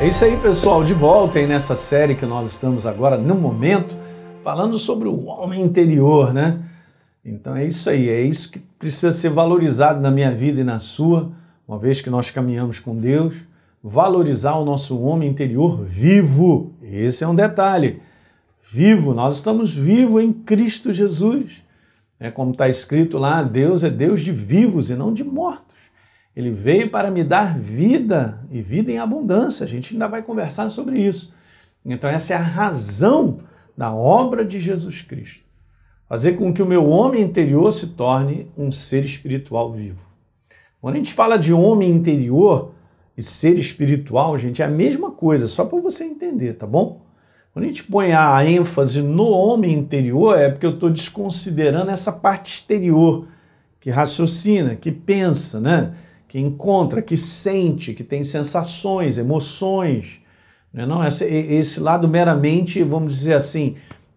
É isso aí, pessoal, de volta aí nessa série que nós estamos agora, no momento, falando sobre o homem interior, né? Então é isso aí, é isso que precisa ser valorizado na minha vida e na sua, uma vez que nós caminhamos com Deus, valorizar o nosso homem interior vivo. Esse é um detalhe. Vivo, nós estamos vivos em Cristo Jesus. É como está escrito lá, Deus é Deus de vivos e não de mortos. Ele veio para me dar vida e vida em abundância. A gente ainda vai conversar sobre isso. Então, essa é a razão da obra de Jesus Cristo. Fazer com que o meu homem interior se torne um ser espiritual vivo. Quando a gente fala de homem interior e ser espiritual, gente, é a mesma coisa, só para você entender, tá bom? Quando a gente põe a ênfase no homem interior, é porque eu estou desconsiderando essa parte exterior, que raciocina, que pensa, né? Que encontra, que sente, que tem sensações, emoções. Né? Não, esse, esse lado meramente, vamos dizer assim,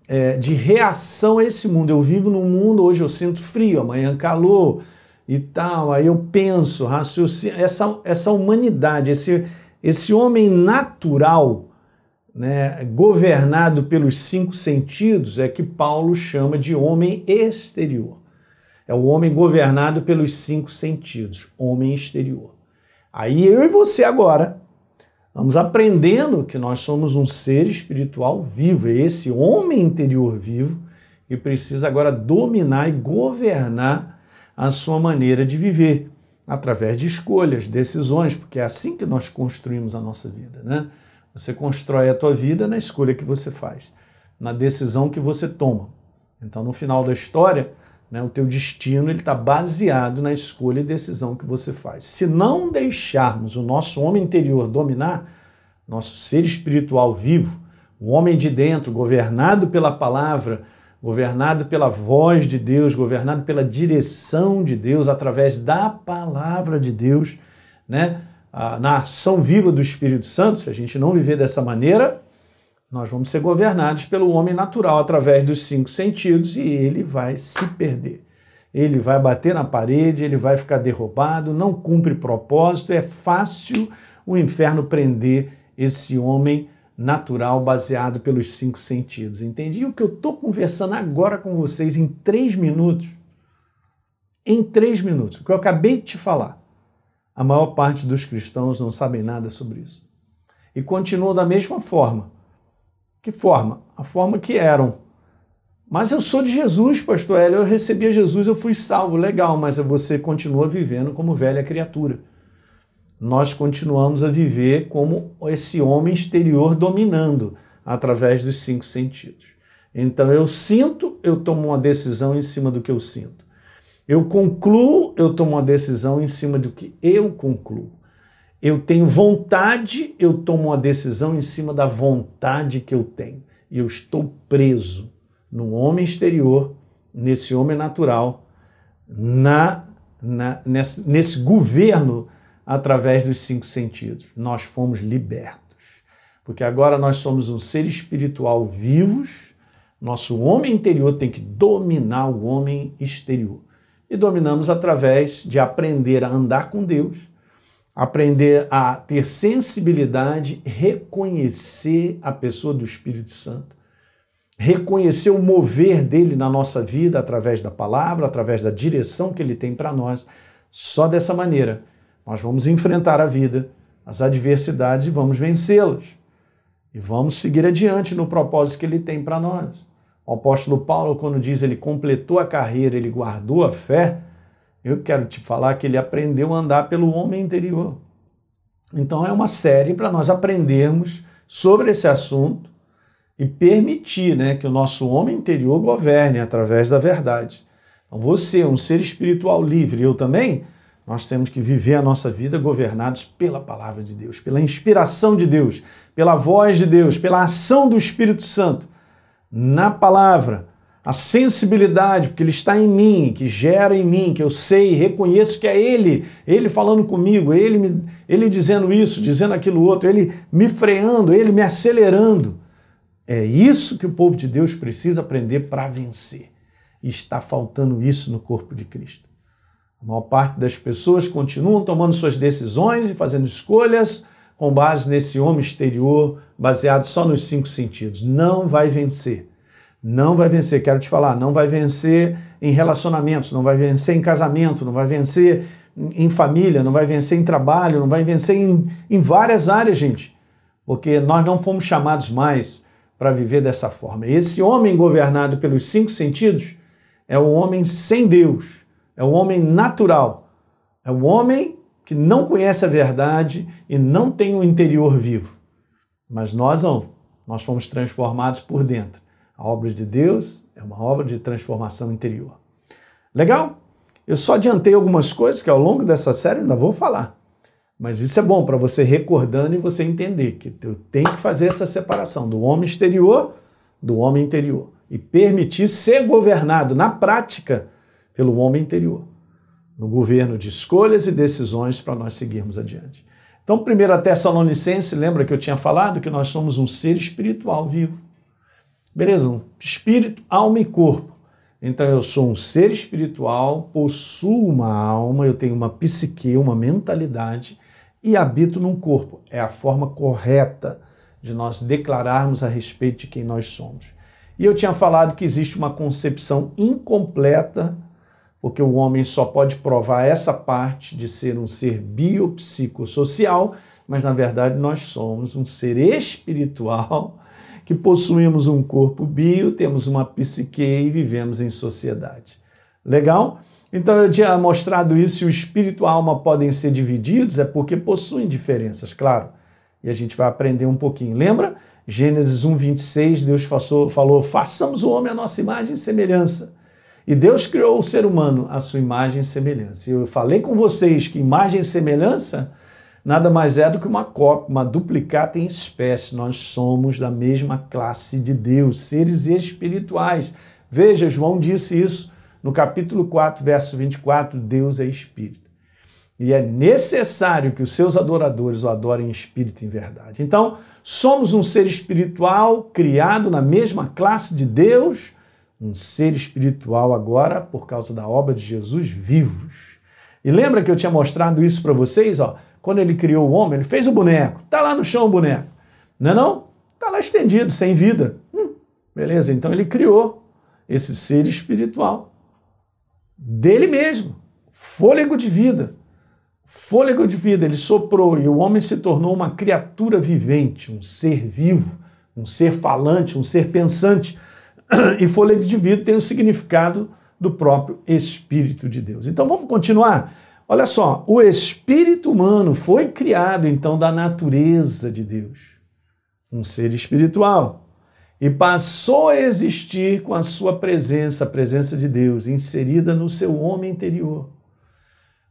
é, de reação a esse mundo. Eu vivo num mundo, hoje eu sinto frio, amanhã calor e tal, aí eu penso, raciocínio, essa, essa humanidade, esse, esse homem natural, né, governado pelos cinco sentidos, é que Paulo chama de homem exterior. É o homem governado pelos cinco sentidos, homem exterior. Aí eu e você agora vamos aprendendo que nós somos um ser espiritual vivo, é esse homem interior vivo que precisa agora dominar e governar a sua maneira de viver através de escolhas, decisões, porque é assim que nós construímos a nossa vida, né? Você constrói a tua vida na escolha que você faz, na decisão que você toma. Então, no final da história, né? O teu destino ele está baseado na escolha e decisão que você faz. Se não deixarmos o nosso homem interior dominar, nosso ser espiritual vivo, o homem de dentro, governado pela palavra, governado pela voz de Deus, governado pela direção de Deus, através da palavra de Deus, né? na ação viva do Espírito Santo, se a gente não viver dessa maneira, nós vamos ser governados pelo homem natural através dos cinco sentidos e ele vai se perder. Ele vai bater na parede, ele vai ficar derrubado, não cumpre propósito, é fácil o inferno prender esse homem natural baseado pelos cinco sentidos. Entendi? O que eu estou conversando agora com vocês em três minutos, em três minutos, o que eu acabei de te falar, a maior parte dos cristãos não sabem nada sobre isso. E continuam da mesma forma que forma? A forma que eram. Mas eu sou de Jesus, pastor Hélio, eu recebi a Jesus, eu fui salvo, legal, mas você continua vivendo como velha criatura. Nós continuamos a viver como esse homem exterior dominando através dos cinco sentidos. Então eu sinto, eu tomo uma decisão em cima do que eu sinto. Eu concluo, eu tomo uma decisão em cima do que eu concluo. Eu tenho vontade, eu tomo uma decisão em cima da vontade que eu tenho. E eu estou preso no homem exterior, nesse homem natural, na, na nesse, nesse governo através dos cinco sentidos. Nós fomos libertos. Porque agora nós somos um ser espiritual vivos, nosso homem interior tem que dominar o homem exterior. E dominamos através de aprender a andar com Deus aprender a ter sensibilidade, reconhecer a pessoa do Espírito Santo, reconhecer o mover dele na nossa vida através da palavra, através da direção que ele tem para nós. Só dessa maneira nós vamos enfrentar a vida, as adversidades e vamos vencê-las. E vamos seguir adiante no propósito que ele tem para nós. O apóstolo Paulo, quando diz ele completou a carreira, ele guardou a fé, eu quero te falar que ele aprendeu a andar pelo homem interior. Então é uma série para nós aprendermos sobre esse assunto e permitir né, que o nosso homem interior governe através da verdade. Então você, um ser espiritual livre, eu também, nós temos que viver a nossa vida governados pela palavra de Deus, pela inspiração de Deus, pela voz de Deus, pela ação do Espírito Santo na palavra a sensibilidade, porque Ele está em mim, que gera em mim, que eu sei, reconheço que é Ele, Ele falando comigo, Ele, me, ele dizendo isso, dizendo aquilo outro, Ele me freando, Ele me acelerando. É isso que o povo de Deus precisa aprender para vencer. E está faltando isso no corpo de Cristo. A maior parte das pessoas continuam tomando suas decisões e fazendo escolhas com base nesse homem exterior, baseado só nos cinco sentidos. Não vai vencer. Não vai vencer. Quero te falar, não vai vencer em relacionamentos, não vai vencer em casamento, não vai vencer em família, não vai vencer em trabalho, não vai vencer em, em várias áreas, gente. Porque nós não fomos chamados mais para viver dessa forma. Esse homem governado pelos cinco sentidos é o homem sem Deus, é o homem natural, é o homem que não conhece a verdade e não tem o interior vivo. Mas nós não, nós fomos transformados por dentro. A obra de Deus é uma obra de transformação interior. Legal? Eu só adiantei algumas coisas que ao longo dessa série ainda vou falar. Mas isso é bom para você recordando e você entender que eu tenho que fazer essa separação do homem exterior do homem interior e permitir ser governado na prática pelo homem interior, no governo de escolhas e decisões para nós seguirmos adiante. Então, primeiro a Tessalonicense, lembra que eu tinha falado que nós somos um ser espiritual vivo. Beleza? Espírito, alma e corpo. Então eu sou um ser espiritual, possuo uma alma, eu tenho uma psique, uma mentalidade e habito num corpo. É a forma correta de nós declararmos a respeito de quem nós somos. E eu tinha falado que existe uma concepção incompleta, porque o homem só pode provar essa parte de ser um ser biopsicossocial, mas na verdade nós somos um ser espiritual que possuímos um corpo bio, temos uma psique e vivemos em sociedade. Legal? Então eu tinha mostrado isso, o espírito e a alma podem ser divididos, é porque possuem diferenças, claro. E a gente vai aprender um pouquinho. Lembra? Gênesis 1, 26, Deus falou, façamos o homem a nossa imagem e semelhança. E Deus criou o ser humano à sua imagem e semelhança. Eu falei com vocês que imagem e semelhança nada mais é do que uma cópia, uma duplicata em espécie. Nós somos da mesma classe de Deus, seres espirituais. Veja, João disse isso no capítulo 4, verso 24, Deus é espírito. E é necessário que os seus adoradores o adorem em espírito e em verdade. Então, somos um ser espiritual criado na mesma classe de Deus, um ser espiritual agora por causa da obra de Jesus vivos. E lembra que eu tinha mostrado isso para vocês, ó? Quando ele criou o homem, ele fez o boneco. Tá lá no chão o boneco. Não é não? Tá lá estendido, sem vida. Hum, beleza, então ele criou esse ser espiritual dele mesmo, fôlego de vida. Fôlego de vida, ele soprou e o homem se tornou uma criatura vivente, um ser vivo, um ser falante, um ser pensante. E fôlego de vida tem o significado do próprio Espírito de Deus. Então vamos continuar? Olha só, o espírito humano foi criado então da natureza de Deus, um ser espiritual e passou a existir com a sua presença, a presença de Deus, inserida no seu homem interior.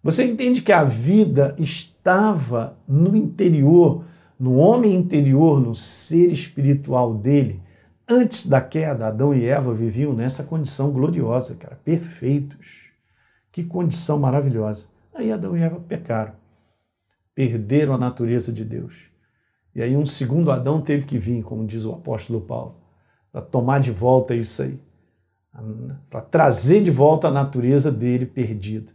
Você entende que a vida estava no interior, no homem interior, no ser espiritual dele. Antes da queda, Adão e Eva viviam nessa condição gloriosa, cara, perfeitos. Que condição maravilhosa. Aí Adão e Eva pecaram, perderam a natureza de Deus. E aí um segundo Adão teve que vir, como diz o apóstolo Paulo para tomar de volta isso aí, para trazer de volta a natureza dele perdida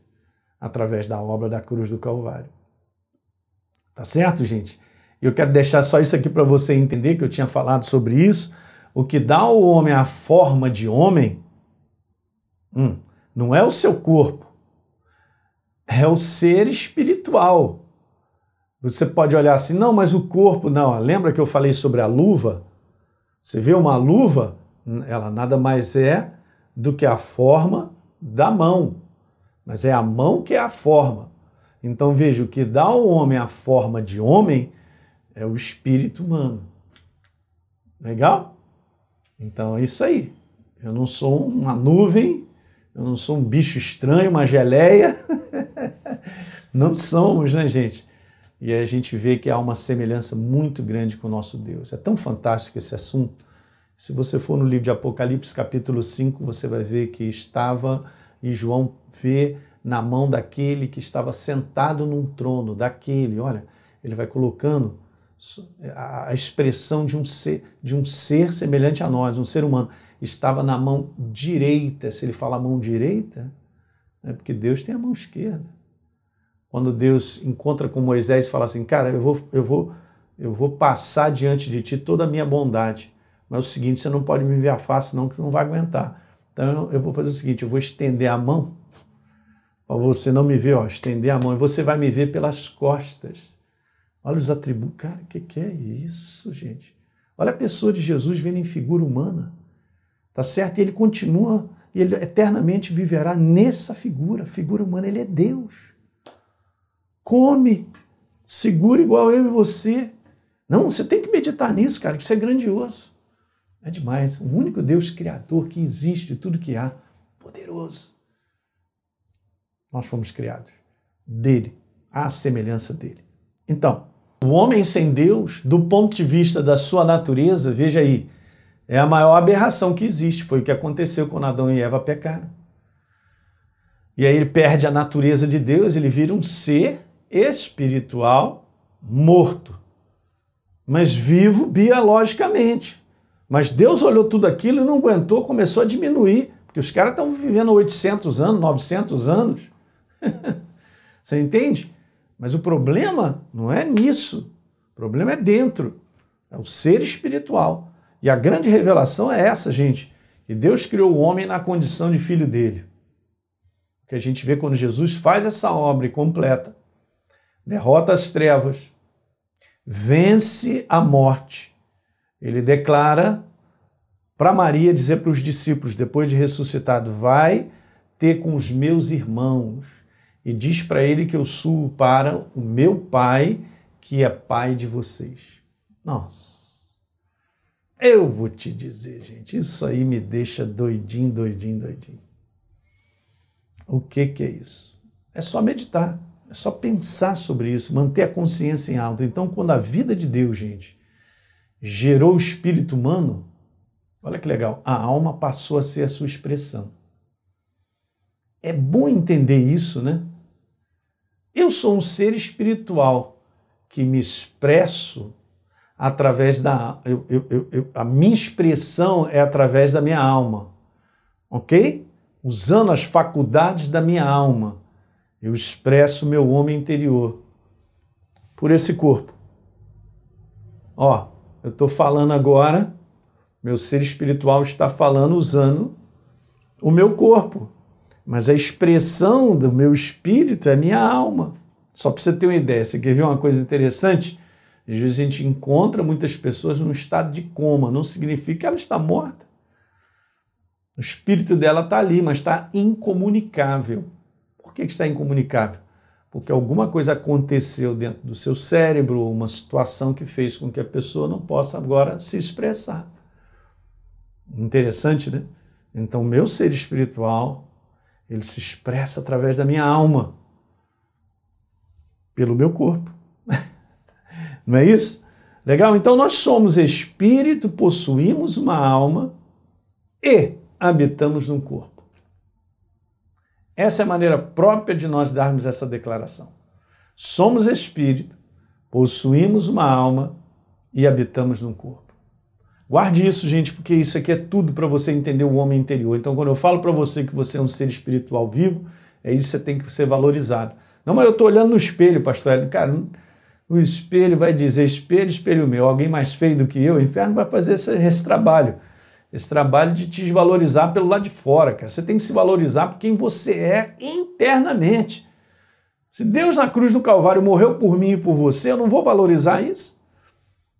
através da obra da cruz do Calvário. Tá certo, gente? Eu quero deixar só isso aqui para você entender que eu tinha falado sobre isso. O que dá ao homem a forma de homem hum, não é o seu corpo, é o ser espiritual. Você pode olhar assim, não, mas o corpo, não. Lembra que eu falei sobre a luva? Você vê uma luva, ela nada mais é do que a forma da mão, mas é a mão que é a forma. Então veja, o que dá ao homem a forma de homem é o espírito humano. Legal? Então é isso aí. Eu não sou uma nuvem, eu não sou um bicho estranho, uma geleia. não somos, né, gente? E a gente vê que há uma semelhança muito grande com o nosso Deus. É tão fantástico esse assunto. Se você for no livro de Apocalipse, capítulo 5, você vai ver que estava, e João vê na mão daquele que estava sentado num trono, daquele, olha, ele vai colocando a expressão de um ser, de um ser semelhante a nós, um ser humano, estava na mão direita. Se ele fala mão direita, é porque Deus tem a mão esquerda. Quando Deus encontra com Moisés e fala assim, cara, eu vou, eu vou eu vou passar diante de ti toda a minha bondade. Mas é o seguinte, você não pode me ver a face, não, que não vai aguentar. Então eu vou fazer o seguinte: eu vou estender a mão para você não me ver, ó, estender a mão, e você vai me ver pelas costas. Olha os atributos. Cara, o que, que é isso, gente? Olha a pessoa de Jesus vendo em figura humana. Tá certo? E ele continua, ele eternamente viverá nessa figura, figura humana. Ele é Deus. Come, segura igual eu e você. Não, você tem que meditar nisso, cara, que isso é grandioso. É demais. O único Deus criador que existe de tudo que há, poderoso. Nós fomos criados dele, à semelhança dele. Então, o homem sem Deus, do ponto de vista da sua natureza, veja aí, é a maior aberração que existe. Foi o que aconteceu quando Adão e Eva pecaram. E aí ele perde a natureza de Deus, ele vira um ser espiritual morto, mas vivo biologicamente. Mas Deus olhou tudo aquilo e não aguentou, começou a diminuir, porque os caras estão vivendo 800 anos, 900 anos. Você entende? Mas o problema não é nisso. O problema é dentro. É o ser espiritual. E a grande revelação é essa, gente. Que Deus criou o homem na condição de filho dele. O que a gente vê quando Jesus faz essa obra e completa, derrota as trevas, vence a morte. Ele declara para Maria dizer para os discípulos, depois de ressuscitado, vai ter com os meus irmãos e diz para ele que eu subo para o meu pai, que é pai de vocês. Nossa, eu vou te dizer, gente, isso aí me deixa doidinho, doidinho, doidinho. O que, que é isso? É só meditar, é só pensar sobre isso, manter a consciência em alto. Então, quando a vida de Deus, gente, gerou o espírito humano, olha que legal, a alma passou a ser a sua expressão. É bom entender isso, né? Eu sou um ser espiritual que me expresso através da. Eu, eu, eu, a minha expressão é através da minha alma, ok? Usando as faculdades da minha alma, eu expresso meu homem interior por esse corpo. Ó, eu estou falando agora, meu ser espiritual está falando usando o meu corpo mas a expressão do meu espírito é minha alma. Só para você ter uma ideia, você quer ver uma coisa interessante? Às vezes a gente encontra muitas pessoas num estado de coma, não significa que ela está morta. O espírito dela está ali, mas está incomunicável. Que está incomunicável? Porque alguma coisa aconteceu dentro do seu cérebro, uma situação que fez com que a pessoa não possa agora se expressar. Interessante, né? Então, meu ser espiritual ele se expressa através da minha alma, pelo meu corpo. Não é isso? Legal? Então nós somos espírito, possuímos uma alma e habitamos num corpo. Essa é a maneira própria de nós darmos essa declaração. Somos espírito, possuímos uma alma e habitamos num corpo. Guarde isso, gente, porque isso aqui é tudo para você entender o homem interior. Então, quando eu falo para você que você é um ser espiritual vivo, é isso que você tem que ser valorizado. Não, mas eu estou olhando no espelho, pastor Hélio. Cara, o espelho vai dizer, espelho, espelho meu, alguém mais feio do que eu, o inferno vai fazer esse, esse trabalho. Esse trabalho de te desvalorizar pelo lado de fora, cara. Você tem que se valorizar por quem você é internamente. Se Deus na cruz do Calvário morreu por mim e por você, eu não vou valorizar isso?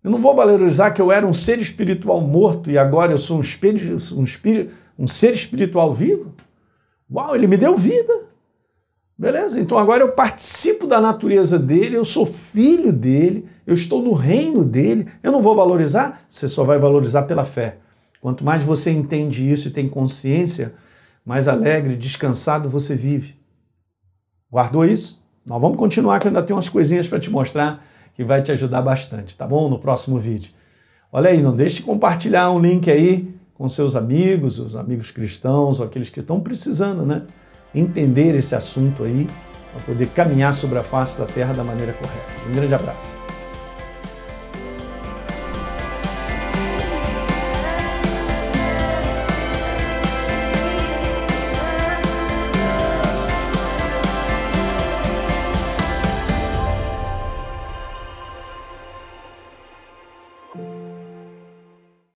Eu não vou valorizar que eu era um ser espiritual morto e agora eu sou um, espírito, um, espírito, um ser espiritual vivo? Uau, ele me deu vida. Beleza? Então agora eu participo da natureza dele, eu sou filho dele, eu estou no reino dele. Eu não vou valorizar? Você só vai valorizar pela fé. Quanto mais você entende isso e tem consciência, mais alegre, descansado você vive. Guardou isso? Nós vamos continuar que eu ainda tenho umas coisinhas para te mostrar que vai te ajudar bastante, tá bom? No próximo vídeo. Olha aí, não deixe de compartilhar um link aí com seus amigos, os amigos cristãos, ou aqueles que estão precisando, né? Entender esse assunto aí, para poder caminhar sobre a face da terra da maneira correta. Um grande abraço.